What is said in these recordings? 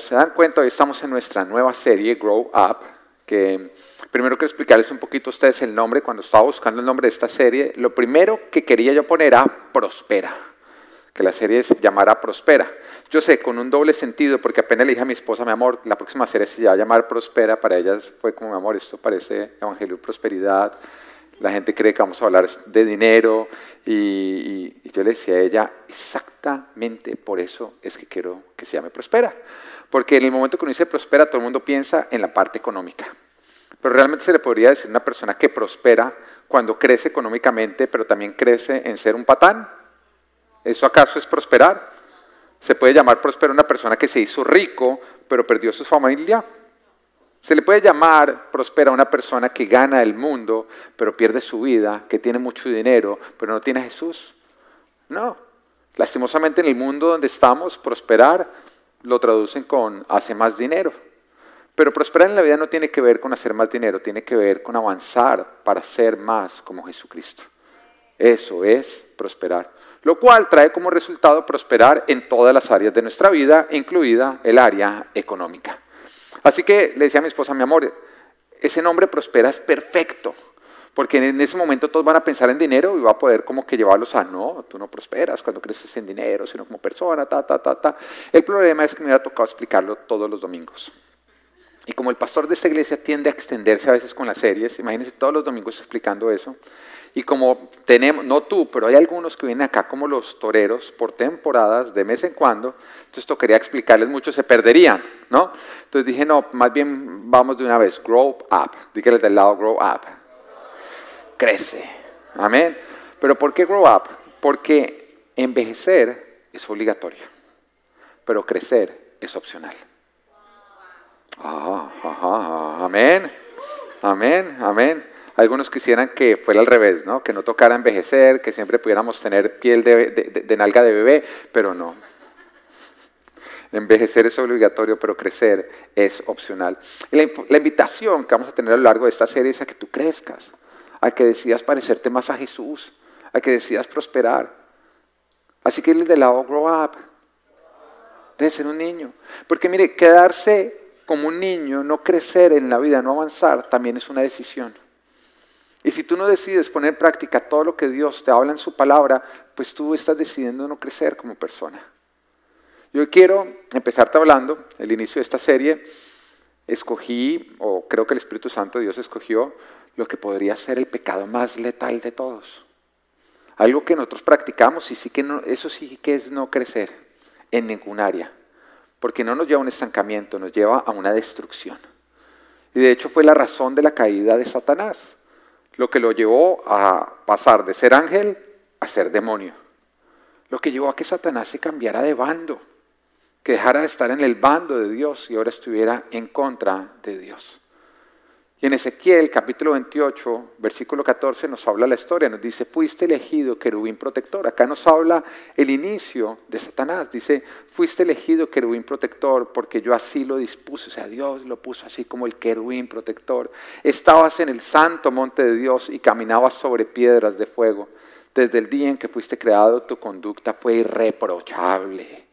se dan cuenta, hoy estamos en nuestra nueva serie, Grow Up, que primero quiero explicarles un poquito a ustedes el nombre. Cuando estaba buscando el nombre de esta serie, lo primero que quería yo poner era Prospera, que la serie se llamara Prospera. Yo sé, con un doble sentido, porque apenas le dije a mi esposa, mi amor, la próxima serie se va a llamar Prospera, para ella fue como, mi amor, esto parece Evangelio Prosperidad, la gente cree que vamos a hablar de dinero y, yo le decía a ella, exactamente por eso es que quiero que se llame Prospera. Porque en el momento que uno dice prospera, todo el mundo piensa en la parte económica. Pero realmente se le podría decir una persona que prospera cuando crece económicamente, pero también crece en ser un patán. ¿Eso acaso es prosperar? Se puede llamar prospera una persona que se hizo rico, pero perdió su familia. Se le puede llamar prospera a una persona que gana el mundo, pero pierde su vida, que tiene mucho dinero, pero no tiene a Jesús. No. Lastimosamente en el mundo donde estamos, prosperar lo traducen con hace más dinero. Pero prosperar en la vida no tiene que ver con hacer más dinero, tiene que ver con avanzar para ser más como Jesucristo. Eso es prosperar. Lo cual trae como resultado prosperar en todas las áreas de nuestra vida, incluida el área económica. Así que le decía a mi esposa, mi amor, ese nombre prospera es perfecto, porque en ese momento todos van a pensar en dinero y va a poder como que llevarlos a, no, tú no prosperas cuando creces en dinero, sino como persona, ta, ta, ta, ta. El problema es que me ha tocado explicarlo todos los domingos. Y como el pastor de esta iglesia tiende a extenderse a veces con las series, imagínense todos los domingos explicando eso, y como tenemos, no tú, pero hay algunos que vienen acá como los toreros por temporadas, de mes en cuando, entonces tocaría explicarles mucho, se perderían, ¿no? Entonces dije, no, más bien vamos de una vez, grow up, dígale del lado, grow up. Crece, amén. Pero ¿por qué grow up? Porque envejecer es obligatorio, pero crecer es opcional. Ah, amén, amén, amén. Algunos quisieran que fuera al revés, ¿no? que no tocara envejecer, que siempre pudiéramos tener piel de, nalga de bebé, pero no. Envejecer es obligatorio, pero crecer es opcional. Y la, la, invitación que vamos a tener a lo largo de esta serie es a que tú crezcas, a que decidas parecerte más a Jesús, a que decidas prosperar. Así que el de lado grow up, debe ser un niño. Porque mire, quedarse como un niño, no crecer en la vida, no avanzar, también es una decisión. Y si tú no decides poner práctica todo lo que Dios te habla en su palabra, pues tú estás decidiendo no crecer como persona. Yo quiero empezarte hablando, el inicio de esta serie, escogí, o creo que el Espíritu Santo de Dios escogió, lo que podría ser el pecado más letal de todos. Algo que nosotros practicamos y sí que no, eso sí que es no crecer en ningún área, porque no nos lleva a un estancamiento, nos lleva a una destrucción. Y de hecho fue la razón de la caída de Satanás lo que lo llevó a pasar de ser ángel a ser demonio. Lo que llevó a que Satanás se cambiara de bando, que dejara de estar en el bando de Dios y ahora estuviera en contra de Dios. Y en Ezequiel capítulo 28, versículo 14 nos habla la historia, nos dice, fuiste elegido querubín protector. Acá nos habla el inicio de Satanás. Dice, fuiste elegido querubín protector porque yo así lo dispuse. O sea, Dios lo puso así como el querubín protector. Estabas en el santo monte de Dios y caminabas sobre piedras de fuego. Desde el día en que fuiste creado, tu conducta fue irreprochable.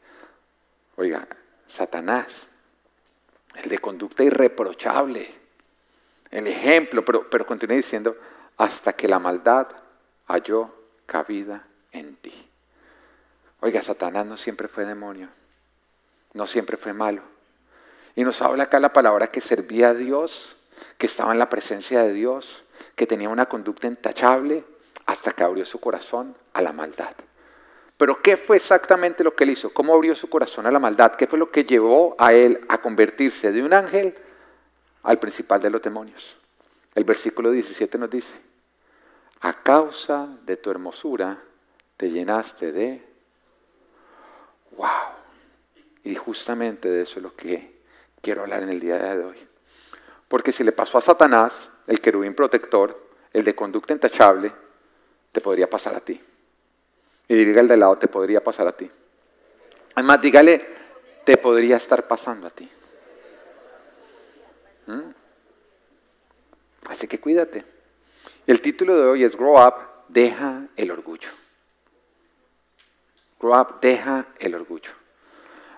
Oiga, Satanás, el de conducta irreprochable el ejemplo, pero, pero diciendo, hasta que la maldad halló cabida en ti. Oiga, Satanás no siempre fue demonio, no siempre fue malo. Y nos habla acá la palabra que servía a Dios, que estaba en la presencia de Dios, que tenía una conducta intachable, hasta que abrió su corazón a la maldad. Pero ¿qué fue exactamente lo que él hizo? ¿Cómo abrió su corazón a la maldad? ¿Qué fue lo que llevó a él a convertirse de un ángel al principal de los demonios. El versículo 17 nos dice, a causa de tu hermosura te llenaste de... ¡Wow! Y justamente de eso es lo que quiero hablar en el día de hoy. Porque si le pasó a Satanás, el querubín protector, el de conducta intachable, te podría pasar a ti. Y diga el de lado, te podría pasar a ti. Además, dígale, te podría estar pasando a ti. ¿Mm? Así que cuídate. El título de hoy es Grow Up, deja el orgullo. Grow Up, deja el orgullo.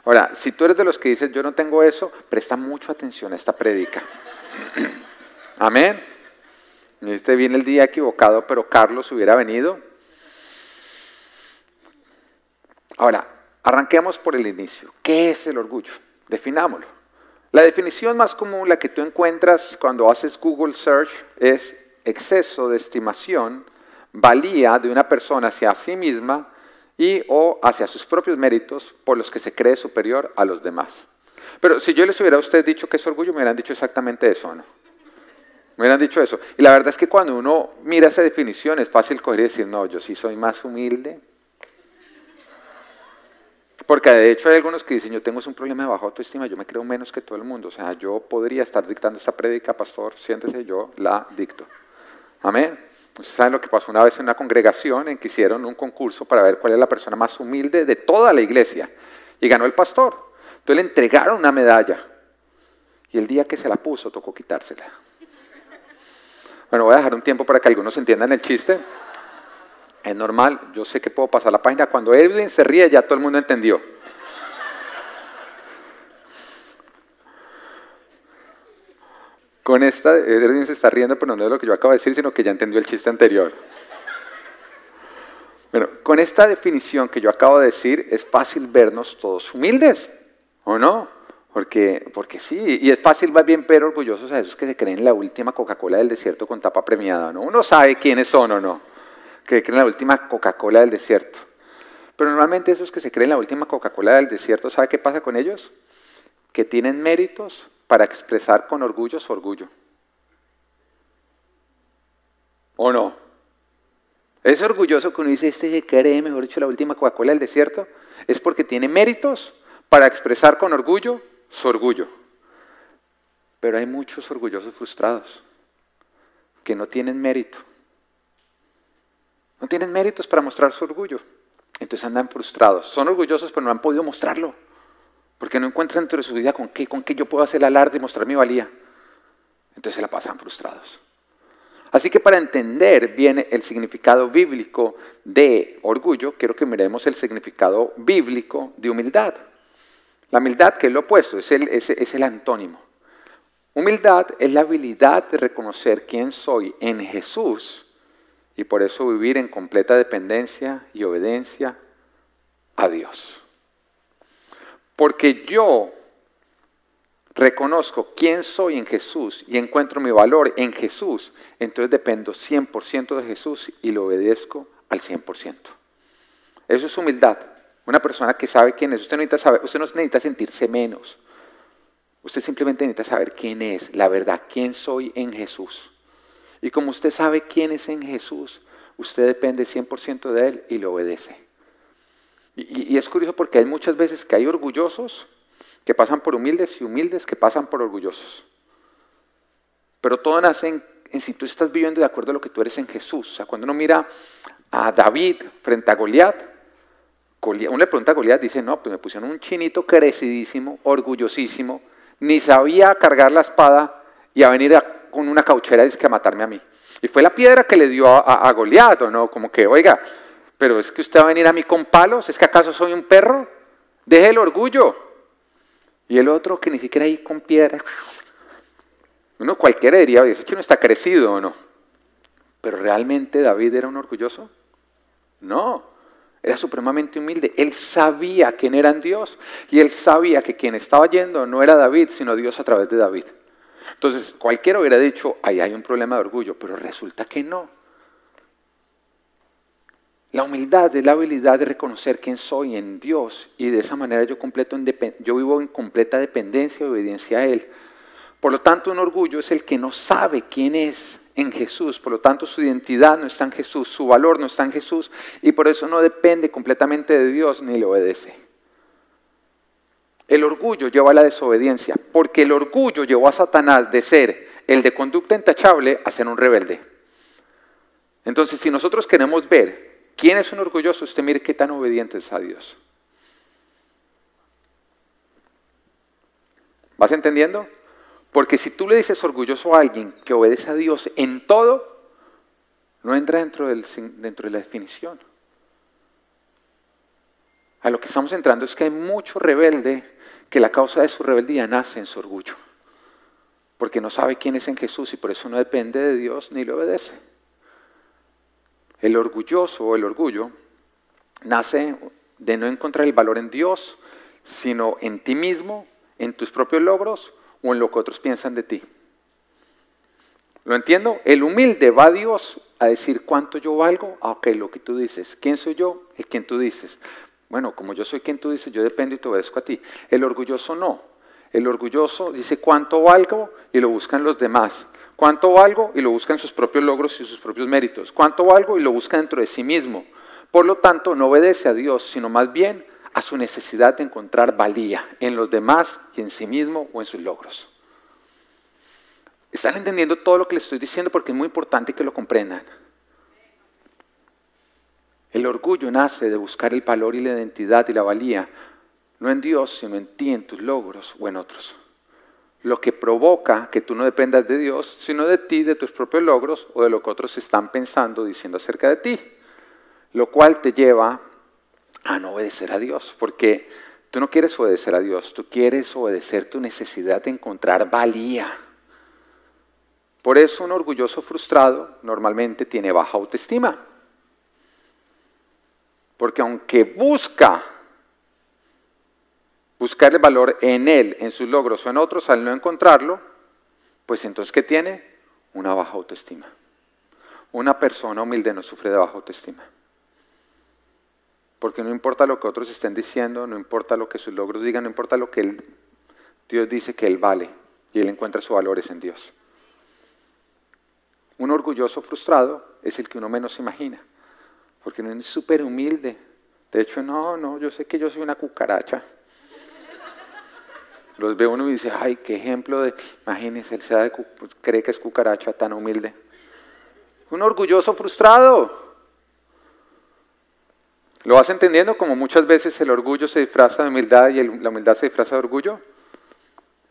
Ahora, si tú eres de los que dices, yo no tengo eso, presta mucha atención a esta prédica. Amén. Este viene el día equivocado, pero Carlos hubiera venido. Ahora, arranquemos por el inicio. ¿Qué es el orgullo? Definámoslo. La definición más común, la que tú encuentras cuando haces Google Search, es exceso de estimación, valía de una persona hacia sí misma y o hacia sus propios méritos por los que se cree superior a los demás. Pero si yo les hubiera a usted dicho que es orgullo, me hubieran dicho exactamente eso, ¿no? Me hubieran dicho eso. Y la verdad es que cuando uno mira esa definición es fácil coger y decir, no, yo sí soy más humilde, porque de hecho hay algunos que dicen, yo tengo un problema de baja autoestima, yo me creo menos que todo el mundo. O sea, yo podría estar dictando esta prédica, pastor, siéntese, yo la dicto. Amén. Ustedes saben lo que pasó una vez en una congregación en que hicieron un concurso para ver cuál es la persona más humilde de toda la iglesia. Y ganó el pastor. Entonces le entregaron una medalla. Y el día que se la puso, tocó quitársela. Bueno, voy a dejar un tiempo para que algunos entiendan el chiste. Es normal, yo sé que puedo pasar la página. Cuando Evelyn se ríe, ya todo el mundo entendió. Con esta, Evelyn se está riendo, pero no es lo que yo acabo de decir, sino que ya entendió el chiste anterior. Bueno, con esta definición que yo acabo de decir, es fácil vernos todos humildes, ¿o no? Porque, porque sí, y es fácil ver bien pero orgullosos a esos que se creen la última Coca-Cola del desierto con tapa premiada, ¿no? Uno sabe quiénes son o no que creen la última Coca-Cola del desierto. Pero normalmente esos que se creen la última Coca-Cola del desierto, ¿sabe qué pasa con ellos? Que tienen méritos para expresar con orgullo su orgullo. ¿O no? Es orgulloso que uno dice, este se cree, mejor dicho, la última Coca-Cola del desierto. Es porque tiene méritos para expresar con orgullo su orgullo. Pero hay muchos orgullosos frustrados que no tienen mérito no tienen méritos para mostrar su orgullo. Entonces andan frustrados. Son orgullosos, pero no han podido mostrarlo. Porque no encuentran dentro de su vida con qué, con qué yo puedo hacer alarde y mostrar mi valía. Entonces se la pasan frustrados. Así que para entender bien el significado bíblico de orgullo, quiero que miremos el significado bíblico de humildad. La humildad, que es lo opuesto, es el, es el antónimo. Humildad es la habilidad de reconocer quién soy en Jesús y por eso vivir en completa dependencia y obediencia a Dios. Porque yo reconozco quién soy en Jesús y encuentro mi valor en Jesús, entonces dependo 100% de Jesús y lo obedezco al 100%. Eso es humildad. Una persona que sabe quién es. Usted no necesita, usted no necesita sentirse menos. Usted simplemente necesita saber quién es, la verdad, quién soy en Jesús. Y como usted sabe quién es en Jesús, usted depende 100% de Él y le obedece. Y, es curioso porque hay muchas veces que hay orgullosos que pasan por humildes y humildes que pasan por orgullosos. Pero todo nace en, si tú estás viviendo de acuerdo a lo que tú eres en Jesús. O sea, cuando uno mira a David frente a Goliat, uno le pregunta a Goliat, dice, no, pues me pusieron un chinito crecidísimo, orgullosísimo, ni sabía cargar la espada y a venir a con una cauchera y que a matarme a mí. Y fue la piedra que le dio a, a, ¿no? Como que, oiga, pero es que usted va a venir a mí con palos, ¿es que acaso soy un perro? Deje el orgullo. Y el otro que ni siquiera ahí con piedra. Uno cualquiera diría, oye, ese no está crecido o no. Pero realmente David era un orgulloso. No, era supremamente humilde. Él sabía quién era Dios y él sabía que quien estaba yendo no era David, sino Dios a través de David. Entonces, cualquiera hubiera dicho, ahí hay un problema de orgullo, pero resulta que no. La humildad es la habilidad de reconocer quién soy en Dios y de esa manera yo, completo yo vivo en completa dependencia y obediencia a Él. Por lo tanto, un orgullo es el que no sabe quién es en Jesús, por lo tanto su identidad no está en Jesús, su valor no está en Jesús y por eso no depende completamente de Dios ni le obedece. El orgullo lleva a la desobediencia, porque el orgullo llevó a Satanás de ser el de conducta intachable a ser un rebelde. Entonces, si nosotros queremos ver quién es un orgulloso, usted mire qué tan obediente a Dios. ¿Vas entendiendo? Porque si tú le dices orgulloso a alguien que obedece a Dios en todo, no entra dentro de la definición. a lo que estamos entrando es que hay mucho rebelde que la causa de su rebeldía nace en su orgullo. Porque no sabe quién es en Jesús y por eso no depende de Dios ni le obedece. El orgulloso o el orgullo nace de no encontrar el valor en Dios, sino en ti mismo, en tus propios logros o en lo que otros piensan de ti. ¿Lo entiendo? El humilde va a Dios a decir cuánto yo valgo. Ah, ok, lo que tú dices. ¿Quién soy yo? El quien tú dices. Bueno, como yo soy quien tú dices, yo dependo y te obedezco a ti. El orgulloso no. El orgulloso dice cuánto valgo y lo buscan los demás. ¿Cuánto valgo? Y lo busca en sus propios logros y sus propios méritos. ¿Cuánto valgo? Y lo busca dentro de sí mismo. Por lo tanto, no obedece a Dios, sino más bien a su necesidad de encontrar valía en los demás y en sí mismo o en sus logros. ¿Están entendiendo todo lo que les estoy diciendo? Porque es muy importante que lo comprendan. El orgullo nace de buscar el valor y la identidad y la valía, no en Dios, sino en ti, en tus logros o en otros lo que provoca que tú no dependas de Dios, sino de ti, de tus propios logros o de lo que otros están pensando, diciendo acerca de ti. Lo cual te lleva a no obedecer a Dios, porque tú no quieres obedecer a Dios, tú quieres obedecer tu necesidad de encontrar valía. Por eso un orgulloso frustrado normalmente tiene baja autoestima. Porque aunque busca buscar el valor en él, en sus logros o en otros, al no encontrarlo, pues entonces ¿qué tiene? Una baja autoestima. Una persona humilde no sufre de baja autoestima. Porque no importa lo que otros estén diciendo, no importa lo que sus logros digan, no importa lo que él, Dios dice que él vale y él encuentra sus valores en Dios. Un orgulloso frustrado es el que uno menos imagina, porque no es súper humilde. De hecho, no, no, yo sé que yo soy una cucaracha. Los ve uno y dice, ay, qué ejemplo de, imagínense, él se da pues, cree que es cucaracha tan humilde. Un orgulloso frustrado. ¿Lo vas entendiendo? Como muchas veces el orgullo se disfraza de humildad y la humildad se disfraza de orgullo.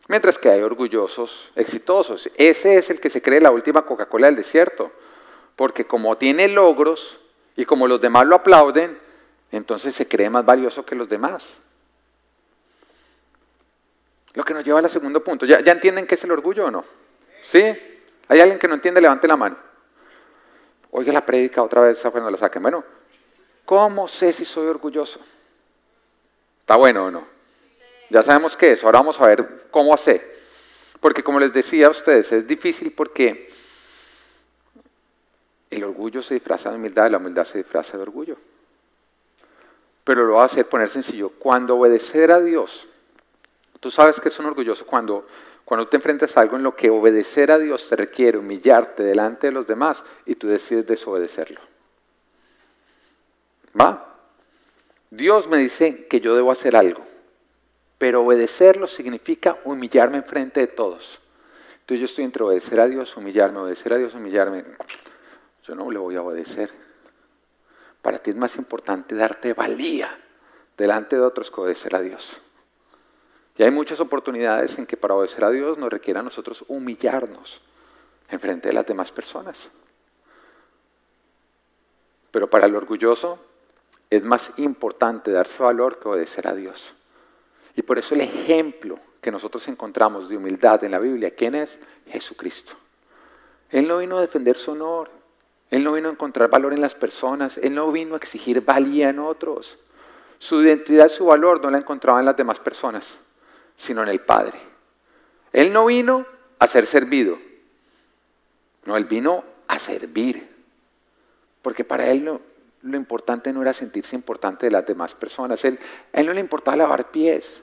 Mientras que hay orgullosos exitosos. Ese es el que se cree la última Coca-Cola del desierto. Porque como tiene logros y como los demás lo aplauden, entonces se cree más valioso que los demás. Lo que nos lleva al segundo punto. ¿Ya, entienden qué es el orgullo o no? ¿Sí? ¿Hay alguien que no entiende? Levante la mano. Oiga la prédica otra vez cuando la saquen. Bueno, ¿cómo sé si soy orgulloso? ¿Está bueno o no? Ya sabemos qué es. Ahora vamos a ver cómo hacer. Porque como les decía a ustedes, es difícil porque el orgullo se disfraza de humildad y la humildad se disfraza de orgullo. Pero lo va a hacer poner sencillo. Cuando obedecer a Dios Tú sabes que es un orgulloso cuando, cuando te enfrentas a algo en lo que obedecer a Dios te requiere humillarte delante de los demás y tú decides desobedecerlo. ¿Va? Dios me dice que yo debo hacer algo, pero obedecerlo significa humillarme en frente de todos. Entonces yo estoy entre obedecer a Dios, humillarme, obedecer a Dios, humillarme. Yo no le voy a obedecer. Para ti es más importante darte valía delante de otros que obedecer a Dios. Y hay muchas oportunidades en que para obedecer a Dios nos requiere a nosotros humillarnos en frente de las demás personas. Pero para el orgulloso es más importante darse valor que obedecer a Dios. Y por eso el ejemplo que nosotros encontramos de humildad en la Biblia, ¿quién es? Jesucristo. Él no vino a defender su honor, Él no vino a encontrar valor en las personas, Él no vino a exigir valía en otros. Su identidad, su valor no la encontraba en las demás personas sino en el Padre. Él no vino a ser servido, no, él vino a servir, porque para él lo, importante no era sentirse importante de las demás personas, él, a él no le importaba lavar pies,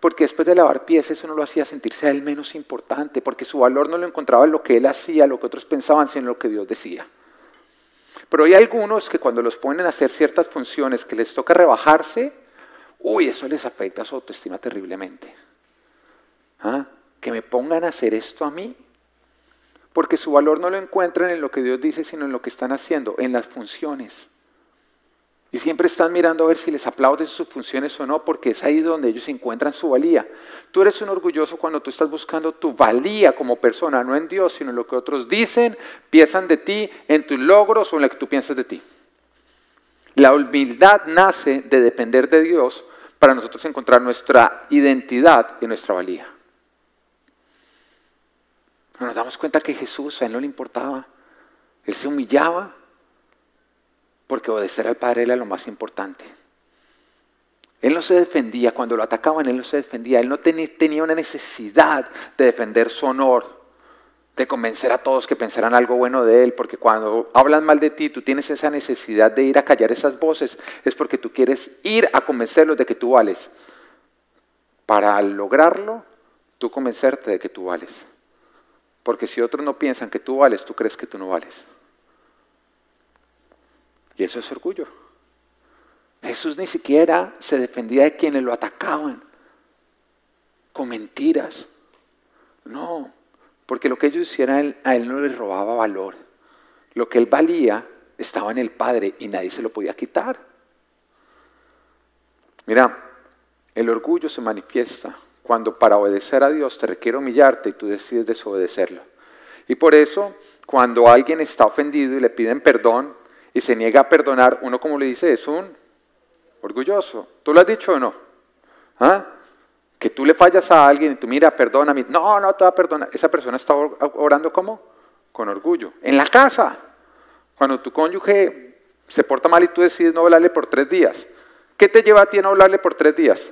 porque después de lavar pies eso no lo hacía sentirse a él menos importante, porque su valor no lo encontraba en lo que él hacía, lo que otros pensaban, sino en lo que Dios decía. Pero hay algunos que cuando los ponen a hacer ciertas funciones que les toca rebajarse, uy, eso les afecta a su autoestima terriblemente. ¿Ah? Que me pongan a hacer esto a mí. Porque su valor no lo encuentran en lo que Dios dice, sino en lo que están haciendo, en las funciones. Y siempre están mirando a ver si les aplauden sus funciones o no, porque es ahí donde ellos encuentran su valía. Tú eres un orgulloso cuando tú estás buscando tu valía como persona, no en Dios, sino en lo que otros dicen, piensan de ti, en tus logros o en lo que tú piensas de ti. La humildad nace de depender de Dios para nosotros encontrar nuestra identidad y nuestra valía. Nos damos cuenta que Jesús a él no le importaba. Él se humillaba porque obedecer al Padre era lo más importante. Él no se defendía, cuando lo atacaban, él no se defendía. Él no tenía una necesidad de defender su honor de convencer a todos que pensaran algo bueno de Él, porque cuando hablan mal de ti, tú tienes esa necesidad de ir a callar esas voces, es porque tú quieres ir a convencerlos de que tú vales. Para lograrlo, tú convencerte de que tú vales. Porque si otros no piensan que tú vales, tú crees que tú no vales. Y eso es orgullo. Jesús ni siquiera se defendía de quienes lo atacaban con mentiras. No, porque lo que ellos hicieran a él no les robaba valor. Lo que él valía estaba en el Padre y nadie se lo podía quitar. Mira, el orgullo se manifiesta cuando para obedecer a Dios te requiere humillarte y tú decides desobedecerlo. Y por eso, cuando alguien está ofendido y le piden perdón y se niega a perdonar, uno como le dice es un orgulloso. ¿Tú lo has dicho o no? ¿Ah? Que tú le fallas a alguien y tú, mira, perdóname. No, no te va a perdonar. Esa persona está orando como con orgullo. En la casa, cuando tu cónyuge se porta mal y tú decides no hablarle por tres días, ¿qué te lleva a ti a no hablarle por tres días?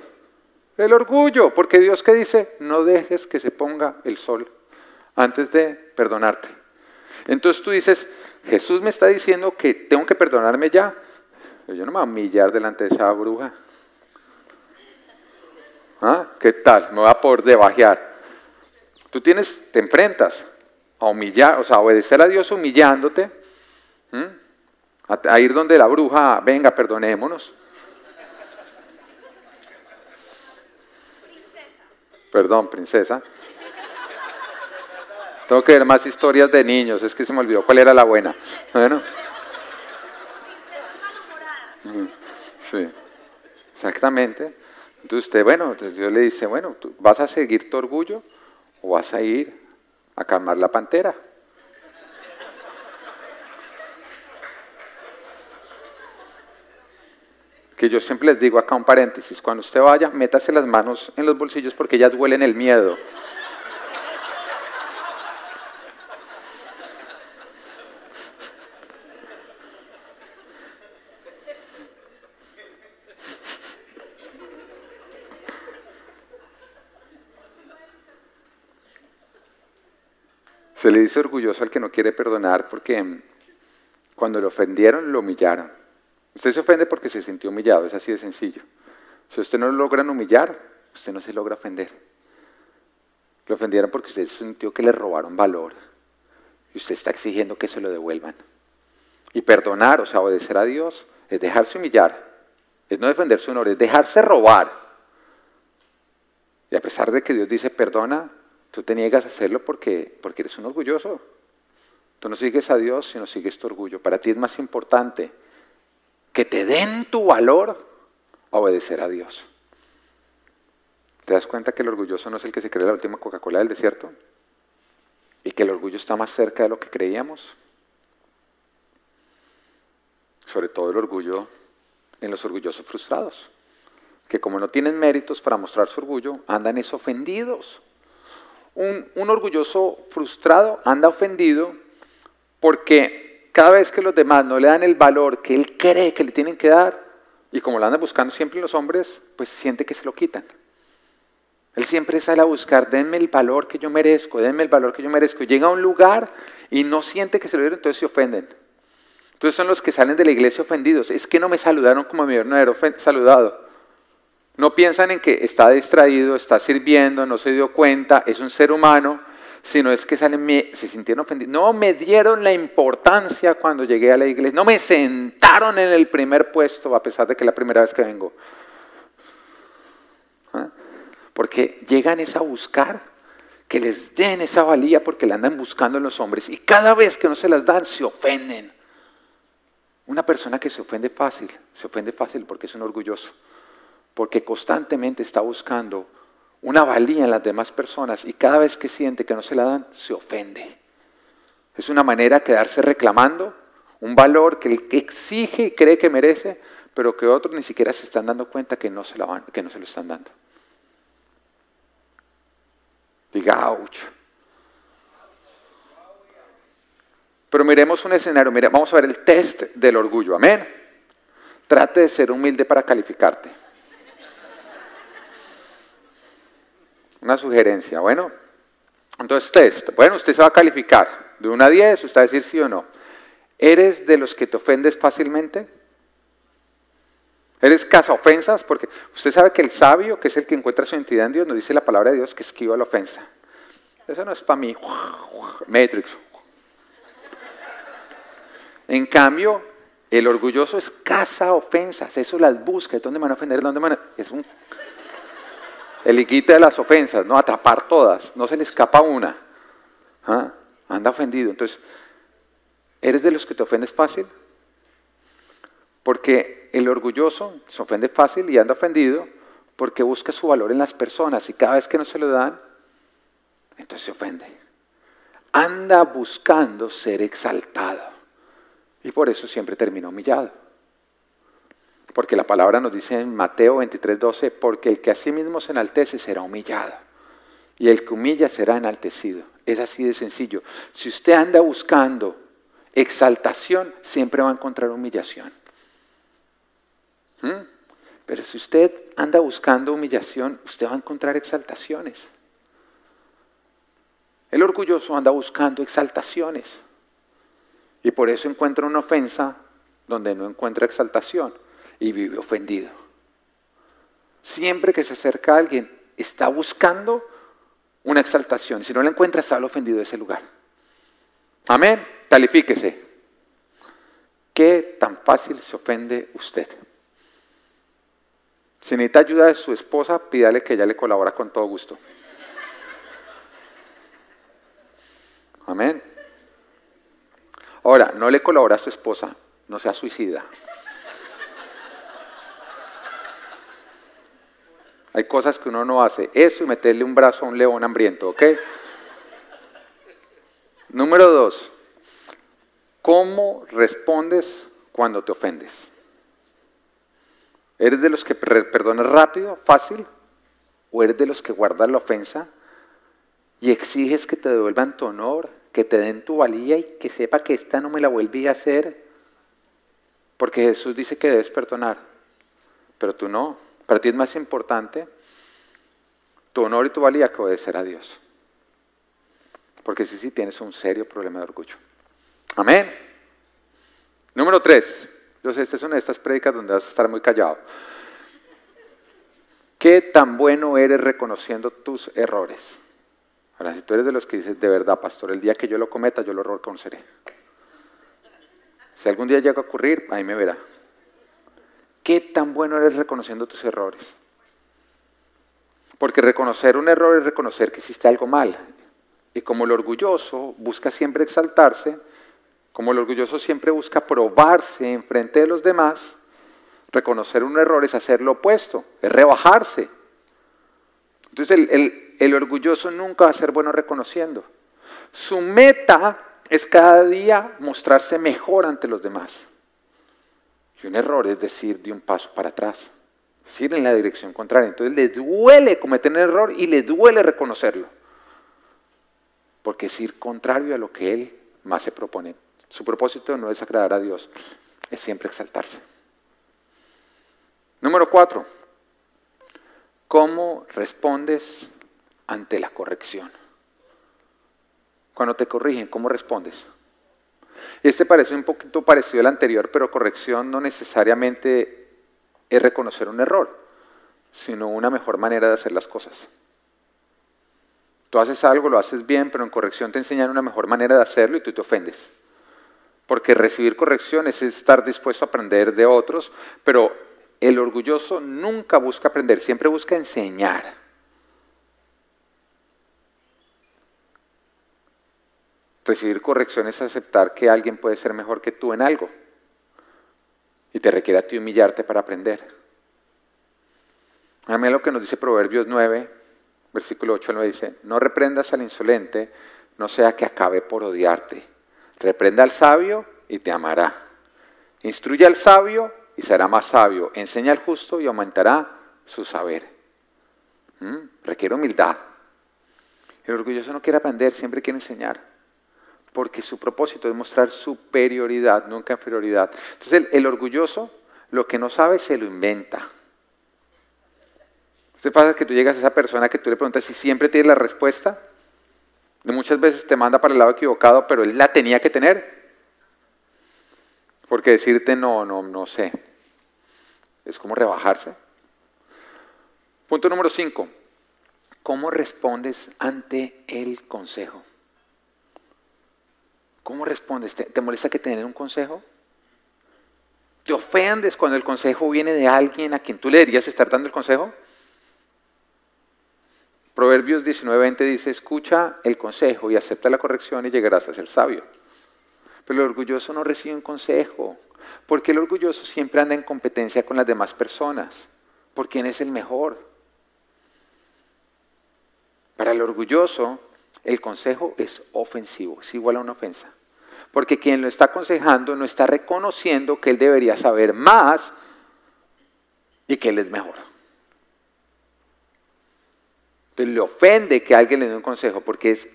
El orgullo, porque Dios que dice, no dejes que se ponga el sol antes de perdonarte. Entonces tú dices, Jesús me está diciendo que tengo que perdonarme ya. Yo no me voy a humillar delante de esa bruja. ¿Ah? ¿Qué tal? Me va a poder debajear. Tú tienes, te enfrentas a humillar, o sea, a obedecer a Dios humillándote, a, ir donde la bruja, venga, perdonémonos. Perdón, princesa. Tengo que ver más historias de niños, es que se me olvidó cuál era la buena. Bueno. Sí, exactamente. Entonces usted, bueno, entonces Dios le dice, bueno, ¿vas a seguir tu orgullo o vas a ir a calmar la pantera? Que yo siempre les digo acá un paréntesis, cuando usted vaya, métase las manos en los bolsillos porque ellas huelen el miedo. Se le dice orgulloso al que no quiere perdonar porque cuando le ofendieron, lo humillaron. Usted se ofende porque se sintió humillado, es así de sencillo. Si usted no lo logran humillar, usted no se logra ofender. Lo ofendieron porque usted sintió que le robaron valor y usted está exigiendo que se lo devuelvan. Y perdonar, o sea, obedecer a Dios, es dejarse humillar, es no defender su honor, es dejarse robar. Y a pesar de que Dios dice perdona, Tú te niegas a hacerlo porque, porque eres un orgulloso. Tú no sigues a Dios, sino sigues tu orgullo. Para ti es más importante que te den tu valor a obedecer a Dios. ¿Te das cuenta que el orgulloso no es el que se cree la última Coca-Cola del desierto? Y que el orgullo está más cerca de lo que creíamos. Sobre todo el orgullo en los orgullosos frustrados, que como no tienen méritos para mostrar su orgullo, andan es ofendidos un, orgulloso frustrado anda ofendido porque cada vez que los demás no le dan el valor que él cree que le tienen que dar, y como lo andan buscando siempre los hombres, pues siente que se lo quitan. Él siempre sale a buscar, denme el valor que yo merezco, denme el valor que yo merezco. Llega a un lugar y no siente que se lo dieron, entonces se ofenden. Entonces son los que salen de la iglesia ofendidos. Es que no me saludaron como me haber saludado. No piensan en que está distraído, está sirviendo, no se dio cuenta, es un ser humano, sino es que salen, se sintieron ofendidos. No me dieron la importancia cuando llegué a la iglesia, no me sentaron en el primer puesto a pesar de que es la primera vez que vengo. ¿Ah? Porque llegan es a buscar que les den esa valía porque la andan buscando en los hombres y cada vez que no se las dan se ofenden. Una persona que se ofende fácil, se ofende fácil porque es un orgulloso porque constantemente está buscando una valía en las demás personas y cada vez que siente que no se la dan, se ofende. Es una manera de quedarse reclamando Un valor que que exige y cree que merece, pero que otros ni siquiera se están dando cuenta que no se, lo que no se lo están dando. Diga, ouch. Pero miremos un escenario, mira, vamos a ver el test del orgullo, amén. Trate de ser humilde para calificarte. Una sugerencia, bueno. Entonces, test. Bueno, usted se va a calificar de 1 a 10, usted va a decir sí o no. ¿Eres de los que te ofendes fácilmente? ¿Eres casa ofensas? Porque usted sabe que el sabio, que es el que encuentra su identidad en Dios, nos dice la palabra de Dios que esquiva la ofensa. Eso no es para mí. Matrix. En cambio, el orgulloso es caza ofensas. Eso las busca. ¿Dónde me van a ofender? ¿Dónde van a... Es un el iquite de las ofensas, ¿no? Atrapar todas, no se le escapa una. ¿Ah? Anda ofendido. Entonces, ¿eres de los que te ofendes fácil? Porque el orgulloso se ofende fácil y anda ofendido porque busca su valor en las personas y cada vez que no se lo dan, entonces se ofende. Anda buscando ser exaltado y por eso siempre termina humillado. Porque la palabra nos dice en Mateo 23, 12, porque el que a sí mismo se enaltece será humillado. Y el que humilla será enaltecido. Es así de sencillo. Si usted anda buscando exaltación, siempre va a encontrar humillación. ¿Mm? Pero si usted anda buscando humillación, usted va a encontrar exaltaciones. El orgulloso anda buscando exaltaciones. Y por eso encuentra una ofensa donde no encuentra exaltación y vive ofendido. Siempre que se acerca a alguien, está buscando una exaltación. Si no la encuentra, sale ofendido de ese lugar. Amén. Califíquese. ¿Qué tan fácil se ofende usted? Si necesita ayuda de su esposa, pídale que ella le colabora con todo gusto. Amén. Ahora, no le colabora a su esposa, no sea suicida. Hay cosas que uno no hace. Eso y meterle un brazo a un león hambriento, ¿ok? Número dos, ¿cómo respondes cuando te ofendes? ¿Eres de los que perdonas rápido, fácil? ¿O eres de los que guardas la ofensa y exiges que te devuelvan tu honor, que te den tu valía y que sepa que esta no me la volví a hacer? Porque Jesús dice que debes perdonar, pero tú no. Para ti es más importante tu honor y tu valía que obedecer a Dios. Porque si sí, tienes un serio problema de orgullo. Amén. Número tres. Yo sé, esta es una de estas prédicas donde vas a estar muy callado. ¿Qué tan bueno eres reconociendo tus errores? Ahora, si tú eres de los que dices, de verdad, pastor, el día que yo lo cometa, yo lo reconoceré. Si algún día llega a ocurrir, ahí me verá. ¿Qué tan bueno eres reconociendo tus errores? Porque reconocer un error es reconocer que hiciste algo mal. Y como el orgulloso busca siempre exaltarse, como el orgulloso siempre busca probarse en frente de los demás, reconocer un error es hacer lo opuesto, es rebajarse. Entonces el, el orgulloso nunca va a ser bueno reconociendo. Su meta es cada día mostrarse mejor ante los demás. Y un error es decir, de un paso para atrás, es ir en la dirección contraria. Entonces le duele cometer un error y le duele reconocerlo. Porque es ir contrario a lo que él más se propone. Su propósito no es agradar a Dios, es siempre exaltarse. Número cuatro, ¿cómo respondes ante la corrección? Cuando te corrigen, ¿cómo respondes? Este parece un poquito parecido al anterior, pero corrección no necesariamente es reconocer un error, sino una mejor manera de hacer las cosas. Tú haces algo, lo haces bien, pero en corrección te enseñan una mejor manera de hacerlo y tú te ofendes. Porque recibir corrección es estar dispuesto a aprender de otros, pero el orgulloso nunca busca aprender, siempre busca enseñar. Recibir corrección es aceptar que alguien puede ser mejor que tú en algo y te requiere a ti humillarte para aprender. A mí lo que nos dice Proverbios 9, versículo 8 9 dice, no reprendas al insolente, no sea que acabe por odiarte. Reprenda al sabio y te amará. Instruye al sabio y será más sabio. Enseña al justo y aumentará su saber. ¿Mm? Requiere humildad. El orgulloso no quiere aprender, siempre quiere enseñar. Porque su propósito es mostrar superioridad, nunca inferioridad. Entonces el, orgulloso lo que no sabe se lo inventa. ¿Qué pasa que tú llegas a esa persona que tú le preguntas si siempre tiene la respuesta? Y muchas veces te manda para el lado equivocado, pero él la tenía que tener. Porque decirte no, no, no sé. Es como rebajarse. Punto número 5. ¿Cómo respondes ante el consejo? ¿Cómo respondes? ¿Te, molesta que te den un consejo? ¿Te ofendes cuando el consejo viene de alguien a quien tú le deberías estar dando el consejo? Proverbios 19:20 dice, escucha el consejo y acepta la corrección y llegarás a ser sabio. Pero el orgulloso no recibe un consejo, porque el orgulloso siempre anda en competencia con las demás personas, por quién es el mejor. Para el orgulloso, el consejo es ofensivo, es igual a una ofensa. Porque quien lo está aconsejando no está reconociendo que él debería saber más y que él es mejor. Entonces le ofende que alguien le dé un consejo, porque es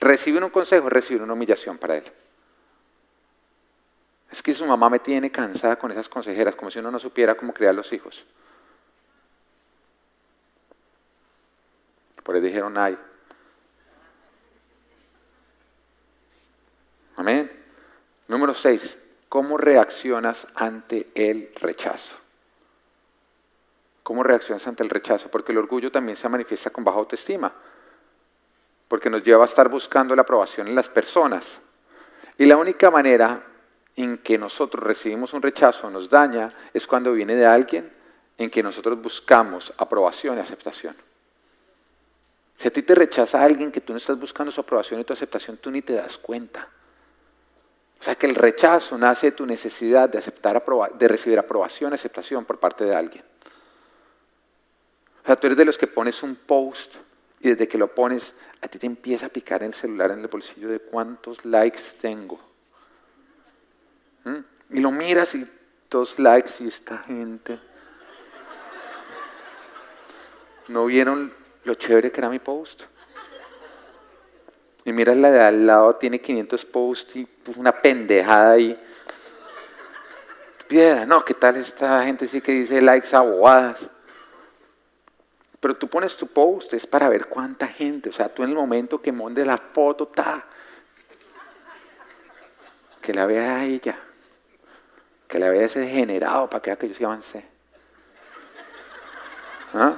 recibir un consejo recibir una humillación para él. Es que su mamá me tiene cansada con esas consejeras, como si uno no supiera cómo criar los hijos. Por eso dijeron ay. Amén. Número 6. ¿Cómo reaccionas ante el rechazo? ¿Cómo reaccionas ante el rechazo? Porque el orgullo también se manifiesta con baja autoestima. Porque nos lleva a estar buscando la aprobación en las personas. Y la única manera en que nosotros recibimos un rechazo nos daña es cuando viene de alguien en que nosotros buscamos aprobación y aceptación. Si a ti te rechaza alguien que tú no estás buscando su aprobación y tu aceptación, tú ni te das cuenta. O sea que el rechazo nace de tu necesidad de, aceptar, de recibir aprobación aceptación por parte de alguien. O sea, tú eres de los que pones un post y desde que lo pones, a ti te empieza a picar el celular en el bolsillo de cuántos likes tengo. ¿Mm? Y lo miras y dos likes y esta gente. ¿No vieron lo chévere que era mi post. Y mira la de al lado, tiene 500 posts y una pendejada ahí. Piedra, no, ¿qué tal esta gente sí que dice likes a bobadas? Pero tú pones tu post, es para ver cuánta gente, o sea, tú en el momento que monte la foto, ta, que la vea a ella, que la vea ese degenerado para que vea que yo sí avancé. ¿Ah?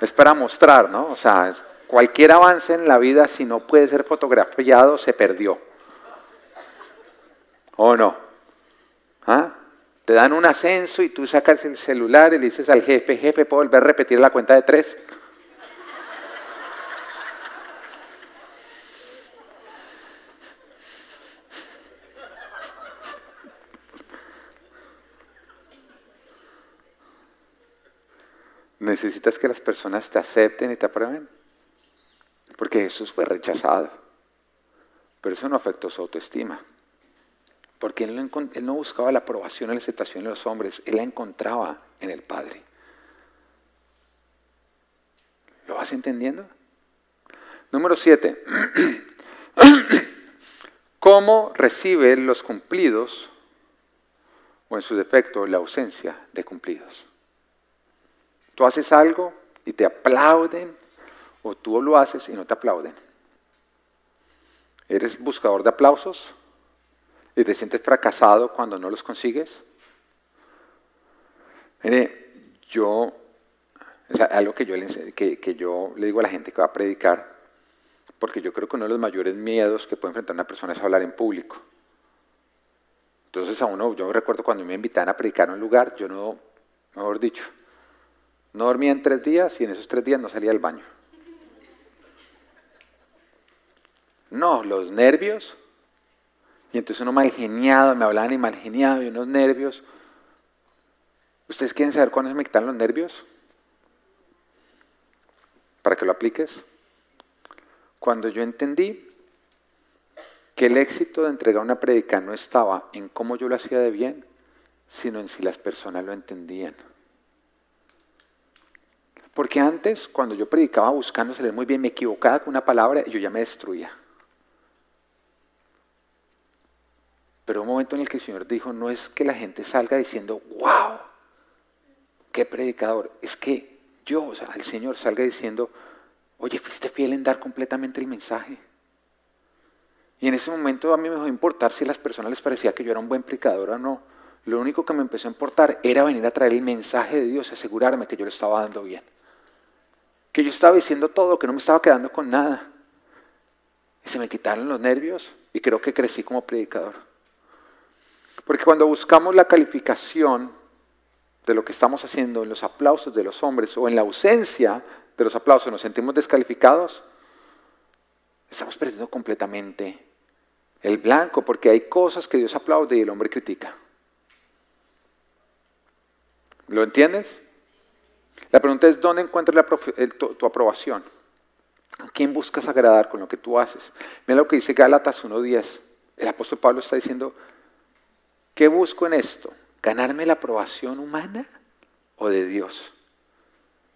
Es para mostrar, ¿no? O sea, cualquier avance en la vida, si no puede ser fotografiado, se perdió. ¿O no? ¿Ah? Te dan un ascenso y tú sacas el celular y le dices al jefe, jefe, ¿puedo volver a repetir la cuenta de tres? Necesitas que las personas te acepten y te aprueben. Porque Jesús fue rechazado. Pero eso no afectó su autoestima. Porque él no, buscaba la aprobación y la aceptación de los hombres, él la encontraba en el Padre. ¿Lo vas entendiendo? Número siete. ¿Cómo recibe los cumplidos o en su defecto la ausencia de cumplidos? Tú haces algo y te aplauden o tú lo haces y no te aplauden. ¿Eres buscador de aplausos y te sientes fracasado cuando no los consigues? Mire, yo, es algo que yo, le, digo a la gente que va a predicar, porque yo creo que uno de los mayores miedos que puede enfrentar una persona es hablar en público. Entonces a uno, yo recuerdo cuando me invitaban a predicar en un lugar, yo no, mejor dicho, no dormía en tres días y en esos tres días no salía al baño. No, los nervios. Y entonces uno mal geniado, me hablaban y mal geniado y unos nervios. ¿Ustedes quieren saber cuándo se me quitan los nervios? Para que lo apliques. Cuando yo entendí que el éxito de entregar una predica no estaba en cómo yo lo hacía de bien, sino en si las personas lo entendían. Porque antes, cuando yo predicaba buscando muy bien, me equivocaba con una palabra y yo ya me destruía. Pero un momento en el que el Señor dijo, no es que la gente salga diciendo, wow, qué predicador, es que yo, o sea, el Señor salga diciendo, oye, fuiste fiel en dar completamente el mensaje. Y en ese momento a mí me dejó importar si a las personas les parecía que yo era un buen predicador o no. Lo único que me empezó a importar era venir a traer el mensaje de Dios, asegurarme que yo lo estaba dando bien. Que yo estaba diciendo todo, que no me estaba quedando con nada. Y se me quitaron los nervios y creo que crecí como predicador. Porque cuando buscamos la calificación de lo que estamos haciendo en los aplausos de los hombres o en la ausencia de los aplausos nos sentimos descalificados, estamos perdiendo completamente el blanco, porque hay cosas que Dios aplaude y el hombre critica. ¿Lo entiendes? La pregunta es, ¿dónde encuentras tu, aprobación? ¿A quién buscas agradar con lo que tú haces? Mira lo que dice Gálatas 1.10. El apóstol Pablo está diciendo, ¿qué busco en esto? ¿Ganarme la aprobación humana o de Dios?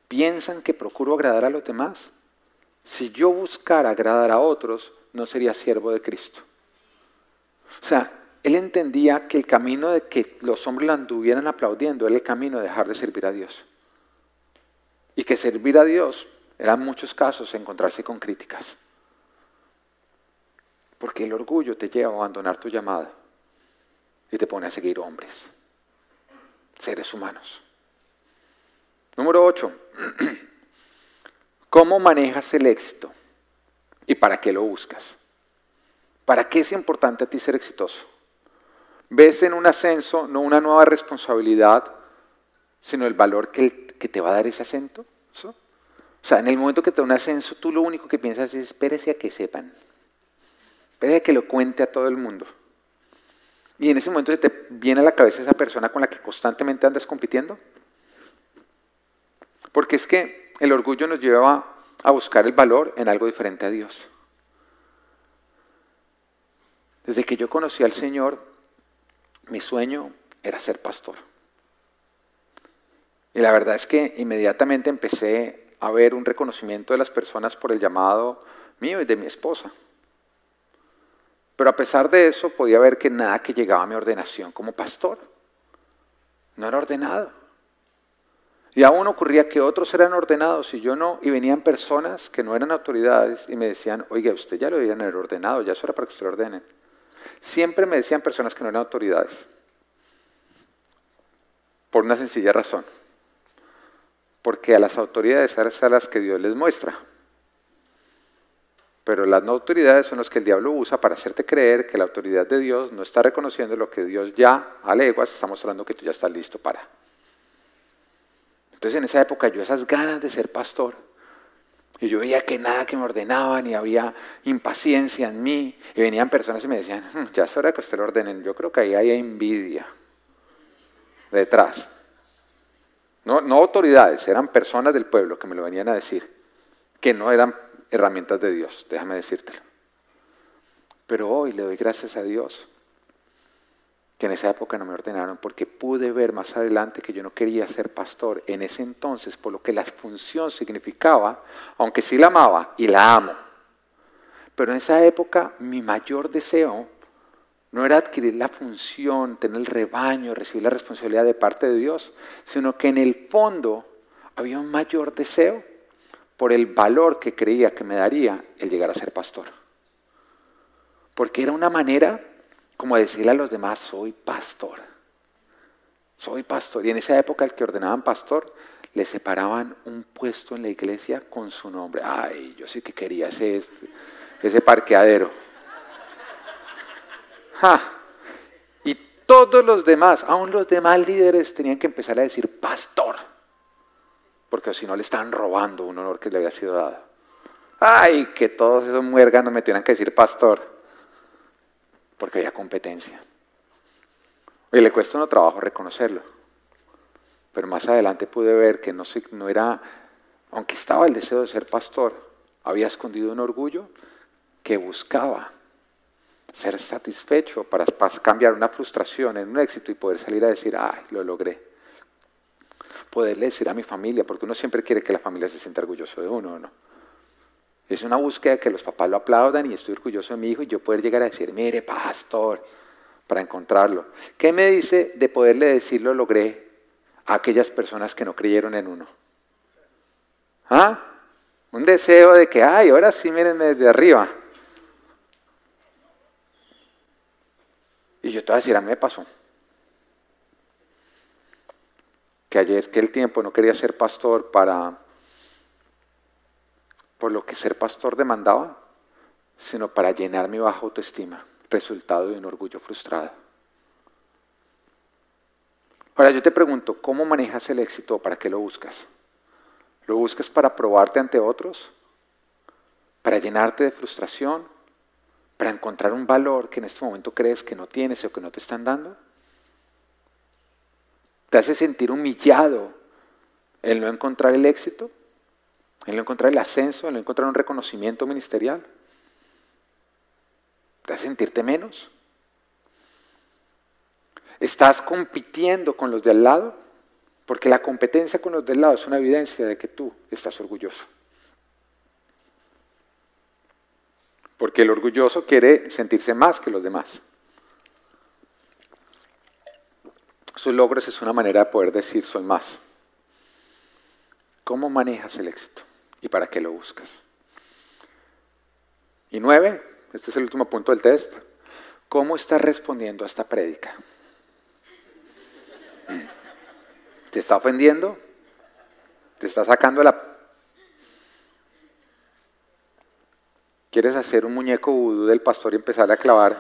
¿Piensan que procuro agradar a los demás? Si yo buscara agradar a otros, no sería siervo de Cristo. O sea, él entendía que el camino de que los hombres la anduvieran aplaudiendo era el camino de dejar de servir a Dios. Y que servir a Dios era en muchos casos encontrarse con críticas. Porque el orgullo te lleva a abandonar tu llamada y te pone a seguir hombres, seres humanos. Número 8. ¿Cómo manejas el éxito? ¿Y para qué lo buscas? ¿Para qué es importante a ti ser exitoso? ¿Ves en un ascenso no una nueva responsabilidad, sino el valor que, te va a dar ese ascenso? O sea, en el momento que te da un ascenso, tú lo único que piensas es, espérese a que sepan. Espérese a que lo cuente a todo el mundo. Y en ese momento te viene a la cabeza esa persona con la que constantemente andas compitiendo. Porque es que el orgullo nos lleva a buscar el valor en algo diferente a Dios. Desde que yo conocí al Señor, mi sueño era ser pastor. Y la verdad es que inmediatamente empecé a ver un reconocimiento de las personas por el llamado mío y de mi esposa. Pero a pesar de eso podía ver que nada que llegaba a mi ordenación como pastor. No era ordenado. Y aún ocurría que otros eran ordenados y yo no, y venían personas que no eran autoridades y me decían, oiga, usted ya lo debían ordenado, ya eso era para que usted lo ordenen. Siempre me decían personas que no eran autoridades, por una sencilla razón, porque a las autoridades es a las que Dios les muestra. Pero las no autoridades son las que el diablo usa para hacerte creer que la autoridad de Dios no está reconociendo lo que Dios ya a leguas está mostrando que tú ya estás listo para. Entonces en esa época yo esas ganas de ser pastor, y yo veía que nada que me ordenaban y había impaciencia en mí, y venían personas y me decían, hmm, ya es hora que usted lo ordenen, yo creo que ahí hay envidia detrás. No, no autoridades, eran personas del pueblo que me lo venían a decir, que no eran herramientas de Dios, déjame decírtelo. Pero hoy le doy gracias a Dios que en esa época no me ordenaron porque pude ver más adelante que yo no quería ser pastor en ese entonces, por lo que la función significaba, aunque sí la amaba y la amo. Pero en esa época mi mayor deseo no era adquirir la función, tener el rebaño, recibir la responsabilidad de parte de Dios, sino que en el fondo había un mayor deseo por el valor que creía que me daría el llegar a ser pastor. Porque era una manera como decirle a los demás, soy pastor. Soy pastor. Y en esa época el que ordenaban pastor, le separaban un puesto en la iglesia con su nombre. Ay, yo sí que quería ese, ese parqueadero. Y todos los demás, aún los demás líderes, tenían que empezar a decir pastor. Porque si no le estaban robando un honor que le había sido dado. Ay, que todos esos muérganos me tuvieran que decir pastor porque había competencia. Y le cuesta uno trabajo reconocerlo. Pero más adelante pude ver que no, no era, aunque estaba el deseo de ser pastor, había escondido un orgullo que buscaba ser satisfecho para, cambiar una frustración en un éxito y poder salir a decir, ay, lo logré. Poderle decir a mi familia, porque uno siempre quiere que la familia se sienta orgulloso de uno, ¿no? Es una búsqueda que los papás lo aplaudan y estoy orgulloso de mi hijo y yo poder llegar a decir, mire, pastor, para encontrarlo. ¿Qué me dice de poderle decir lo logré a aquellas personas que no creyeron en uno? ¿Ah? Un deseo de que, ay, ahora sí mírenme desde arriba. Y yo te voy a decir, a mí me pasó. Que ayer, que el tiempo no quería ser pastor para, por lo que ser pastor demandaba, sino para llenar mi baja autoestima, resultado de un orgullo frustrado. Ahora yo te pregunto, ¿cómo manejas el éxito? ¿Para qué lo buscas? ¿Lo buscas para probarte ante otros? ¿Para llenarte de frustración? para encontrar un valor que en este momento crees que no tienes o que no te están dando? ¿Te hace sentir humillado el no encontrar el éxito? ¿El no encontrar el ascenso? ¿El no encontrar un reconocimiento ministerial? ¿Te hace sentirte menos? ¿Estás compitiendo con los de al lado? Porque la competencia con los del lado es una evidencia de que tú estás orgulloso. porque el orgulloso quiere sentirse más que los demás. Sus logros es una manera de poder decir soy más. ¿Cómo manejas el éxito y para qué lo buscas? Y nueve, este es el último punto del test, ¿cómo estás respondiendo a esta prédica? ¿Te está ofendiendo? ¿Te está sacando la ¿Quieres hacer un muñeco vudú del pastor y empezar a clavar?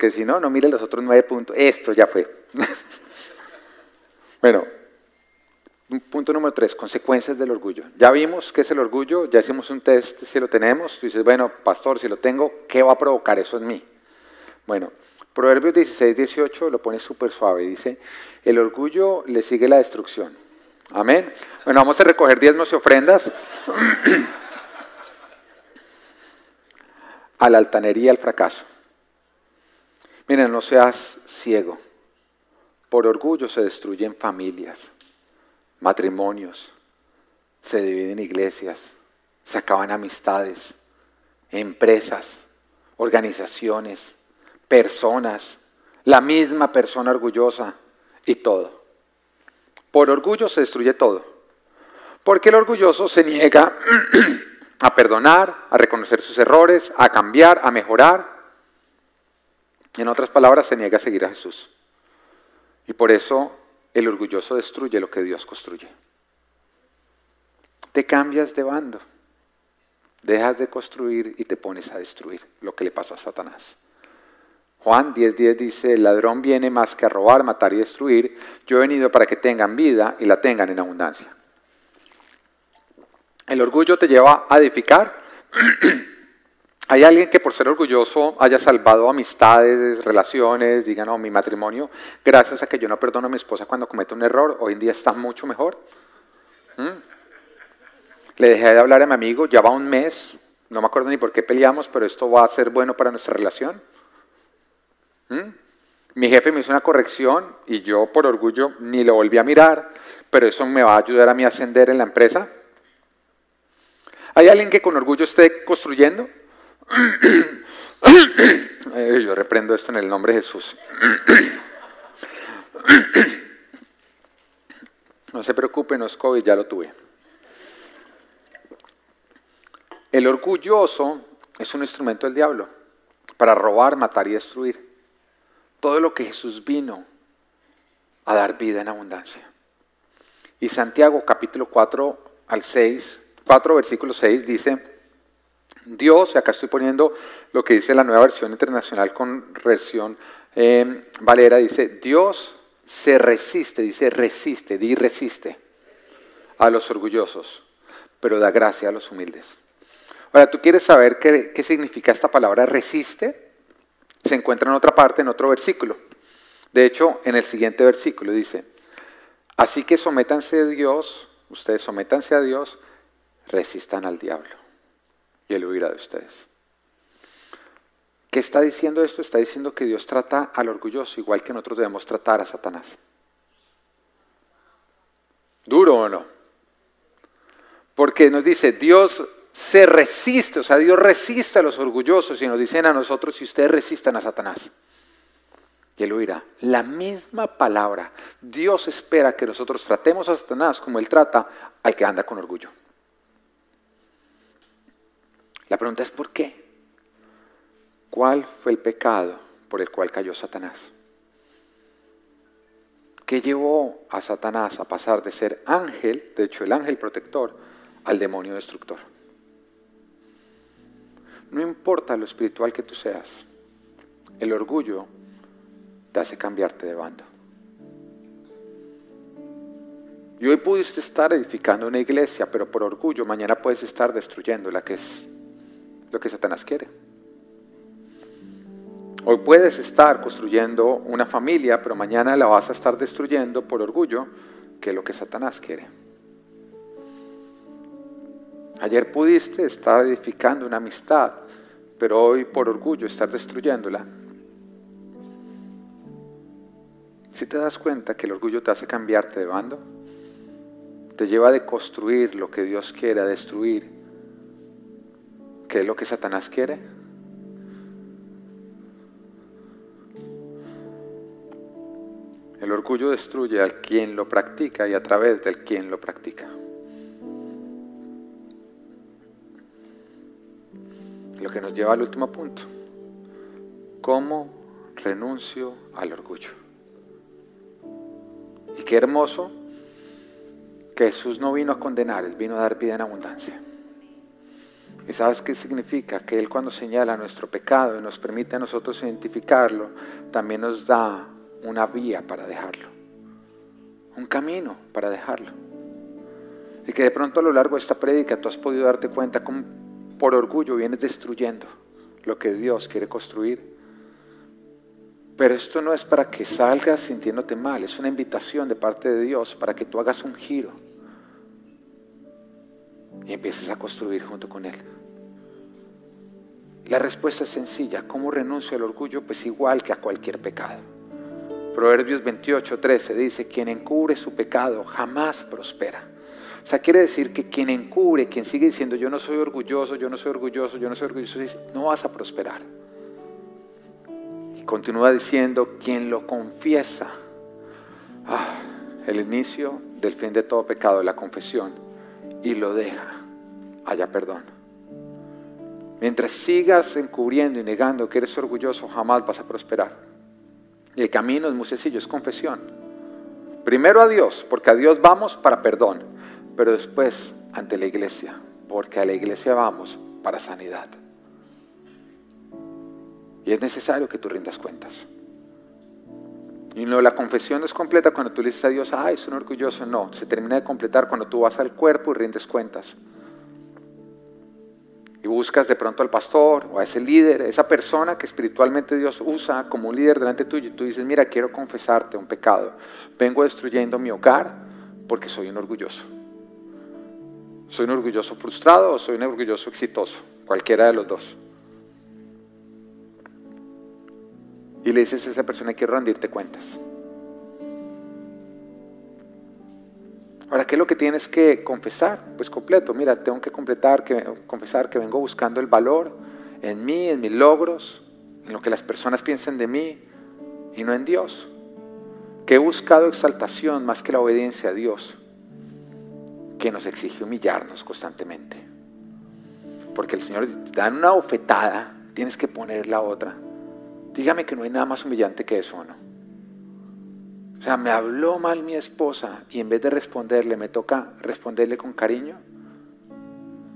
Porque si no, no mire los otros nueve puntos. Esto ya fue. bueno, punto número tres, consecuencias del orgullo. Ya vimos qué es el orgullo, ya hicimos un test si lo tenemos. Tú dices, bueno, pastor, si lo tengo, ¿qué va a provocar eso en mí? Bueno, Proverbios 16, 18 lo pone súper suave. Dice, el orgullo le sigue la destrucción Amén. Bueno, vamos a recoger diezmos y ofrendas. a la altanería al fracaso. Miren, no seas ciego. Por orgullo se destruyen familias, matrimonios, se dividen iglesias, se acaban amistades, empresas, organizaciones, personas, la misma persona orgullosa y todo. Por orgullo se destruye todo. Porque el orgulloso se niega a perdonar, a reconocer sus errores, a cambiar, a mejorar. En otras palabras, se niega a seguir a Jesús. Y por eso el orgulloso destruye lo que Dios construye. Te cambias de bando. Dejas de construir y te pones a destruir lo que le pasó a Satanás. Juan 10:10 dice, el ladrón viene más que a robar, matar y destruir. Yo he venido para que tengan vida y la tengan en abundancia. El orgullo te lleva a edificar. Hay alguien que por ser orgulloso haya salvado amistades, relaciones, diga, no, mi matrimonio, gracias a que yo no perdono a mi esposa cuando comete un error, hoy en día está mucho mejor. ¿Mm? Le dejé de hablar a mi amigo, ya va un mes, no me acuerdo ni por qué peleamos, pero esto va a ser bueno para nuestra relación. ¿Mm? Mi jefe me hizo una corrección y yo por orgullo ni lo volví a mirar, pero eso me va a ayudar a mí a ascender en la empresa. ¿Hay alguien que con orgullo esté construyendo? Yo reprendo esto en el nombre de Jesús. No se preocupe, no es COVID, ya lo tuve. El orgulloso es un instrumento del diablo para robar, matar y destruir todo lo que Jesús vino a dar vida en abundancia. Y Santiago capítulo 4 al 6, 4 versículo 6 dice, Dios, acá estoy poniendo lo que dice la nueva versión internacional con versión eh, Valera, dice, Dios se resiste, dice resiste, di resiste a los orgullosos, pero da gracia a los humildes. Ahora, ¿tú quieres saber qué, qué significa esta palabra resiste? se encuentra en otra parte, en otro versículo. De hecho, en el siguiente versículo dice, así que sométanse a Dios, ustedes sométanse a Dios, resistan al diablo y él huirá de ustedes. ¿Qué está diciendo esto? Está diciendo que Dios trata al orgulloso igual que nosotros debemos tratar a Satanás. ¿Duro o no? Porque nos dice, Dios se resiste, o sea, Dios resiste a los orgullosos y nos dicen a nosotros si ustedes resistan a Satanás. Y él huirá. La misma palabra. Dios espera que nosotros tratemos a Satanás como él trata al que anda con orgullo. La pregunta es ¿por qué? ¿Cuál fue el pecado por el cual cayó Satanás? ¿Qué llevó a Satanás a pasar de ser ángel, de hecho el ángel protector, al demonio destructor? No importa lo espiritual que tú seas, el orgullo te hace cambiarte de bando. Y hoy pudiste estar edificando una iglesia, pero por orgullo mañana puedes estar destruyendo la que es lo que Satanás quiere. Hoy puedes estar construyendo una familia, pero mañana la vas a estar destruyendo por orgullo, que es lo que Satanás quiere. Ayer pudiste estar edificando una amistad, pero hoy por orgullo estar destruyéndola. Si te das cuenta que el orgullo te hace cambiarte de bando, te lleva a construir lo que Dios quiere, a destruir ¿Qué es lo que Satanás quiere? El orgullo destruye al quien lo practica y a través del quien lo practica. Lo que nos lleva al último punto. ¿Cómo renuncio al orgullo? Y qué hermoso que Jesús no vino a condenar, Él vino a dar vida en abundancia. ¿Y sabes qué significa? Que Él cuando señala nuestro pecado y nos permite a nosotros identificarlo, también nos da una vía para dejarlo, un camino para dejarlo. Y que de pronto a lo largo de esta prédica tú has podido darte cuenta cómo por orgullo vienes destruyendo lo que Dios quiere construir. Pero esto no es para que salgas sintiéndote mal, es una invitación de parte de Dios para que tú hagas un giro y empieces a construir junto con Él. La respuesta es sencilla. ¿Cómo renuncio al orgullo? Pues igual que a cualquier pecado. Proverbios 28, 13 dice, quien encubre su pecado jamás prospera. O sea, quiere decir que quien encubre, quien sigue diciendo yo no soy orgulloso, yo no soy orgulloso, yo no soy orgulloso, no vas a prosperar. Y continúa diciendo, quien lo confiesa, ah, el inicio del fin de todo pecado, la confesión, y lo deja, haya perdón. Mientras sigas encubriendo y negando que eres orgulloso, jamás vas a prosperar. Y el camino es muy sencillo, es confesión. Primero a Dios, porque a Dios vamos para perdón, pero después ante la iglesia, porque a la iglesia vamos para sanidad. Y es necesario que tú rindas cuentas. Y no, la confesión no es completa cuando tú le dices a Dios, ay, es un orgulloso. No, se termina de completar cuando tú vas al cuerpo y rindes cuentas y buscas de pronto al pastor o a ese líder, esa persona que espiritualmente Dios usa como un líder delante tuyo y tú dices, mira, quiero confesarte un pecado. Vengo destruyendo mi hogar porque soy un orgulloso. ¿Soy un orgulloso frustrado o soy un orgulloso exitoso? Cualquiera de los dos. Y le dices a esa persona, quiero rendirte cuentas. Ahora, ¿qué es lo que tienes que confesar? Pues completo. Mira, tengo que completar, que, confesar que vengo buscando el valor en mí, en mis logros, en lo que las personas piensen de mí y no en Dios. Que he buscado exaltación más que la obediencia a Dios, que nos exige humillarnos constantemente. Porque el Señor te da una bofetada, tienes que poner la otra. Dígame que no hay nada más humillante que eso, ¿no? O sea, me habló mal mi esposa y en vez de responderle, me toca responderle con cariño.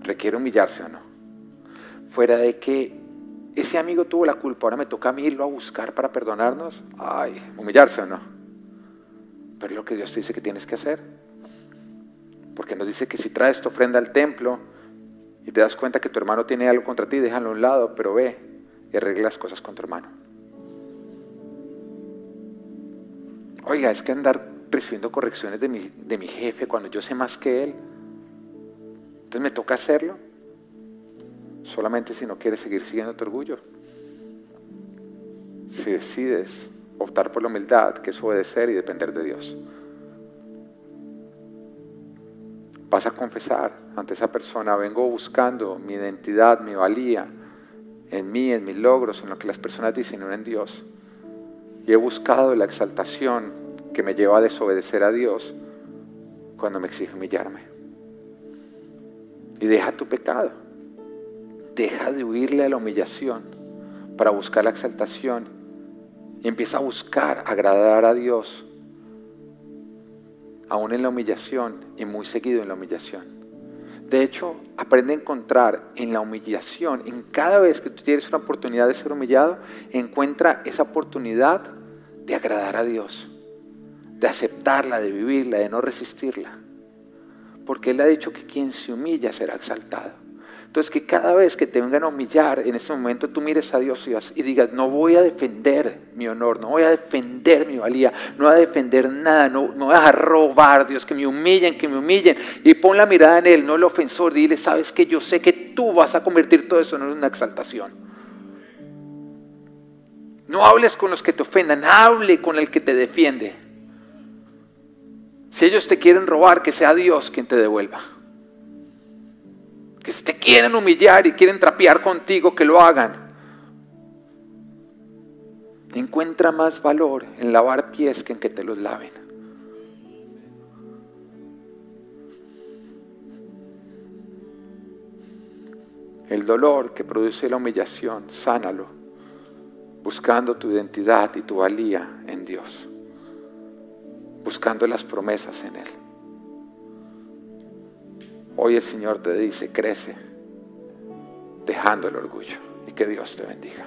¿Requiere humillarse o no? Fuera de que ese amigo tuvo la culpa, ahora me toca a mí irlo a buscar para perdonarnos. Ay, humillarse o no. Pero es lo que Dios te dice que tienes que hacer. Porque nos dice que si traes tu ofrenda al templo y te das cuenta que tu hermano tiene algo contra ti, déjalo a un lado, pero ve y arregla las cosas con tu hermano. Oiga, es que andar recibiendo correcciones de mi, de mi jefe cuando yo sé más que él. Entonces me toca hacerlo. Solamente si no quieres seguir siguiendo tu orgullo. Si decides optar por la humildad, que es obedecer y depender de Dios. Vas a confesar ante esa persona, vengo buscando mi identidad, mi valía, en mí, en mis logros, en lo que las personas dicen, no en Dios. Y he buscado la exaltación que me lleva a desobedecer a Dios cuando me exige humillarme. Y deja tu pecado. Deja de huirle a la humillación para buscar la exaltación. Y empieza a buscar agradar a Dios, aún en la humillación y muy seguido en la humillación. De hecho, aprende a encontrar en la humillación, en cada vez que tú tienes una oportunidad de ser humillado, encuentra esa oportunidad de agradar a Dios, de aceptarla, de vivirla, de no resistirla. Porque Él ha dicho que quien se humilla será exaltado. Entonces que cada vez que te vengan a humillar, en ese momento tú mires a Dios y digas, no voy a defender mi honor, no voy a defender mi valía, no voy a defender nada, no, no voy a robar, Dios, que me humillen, que me humillen. Y pon la mirada en Él, no el ofensor, dile, sabes que yo sé que tú vas a convertir todo eso en una exaltación. No hables con los que te ofendan, hable con el que te defiende. Si ellos te quieren robar, que sea Dios quien te devuelva que si te quieren humillar y quieren trapear contigo, que lo hagan. Encuentra más valor en lavar pies que en que te los laven. El dolor que produce la humillación, sánalo, buscando tu identidad y tu valía en Dios, buscando las promesas en Él. Hoy el Señor te dice, crece, dejando el orgullo. Y que Dios te bendiga.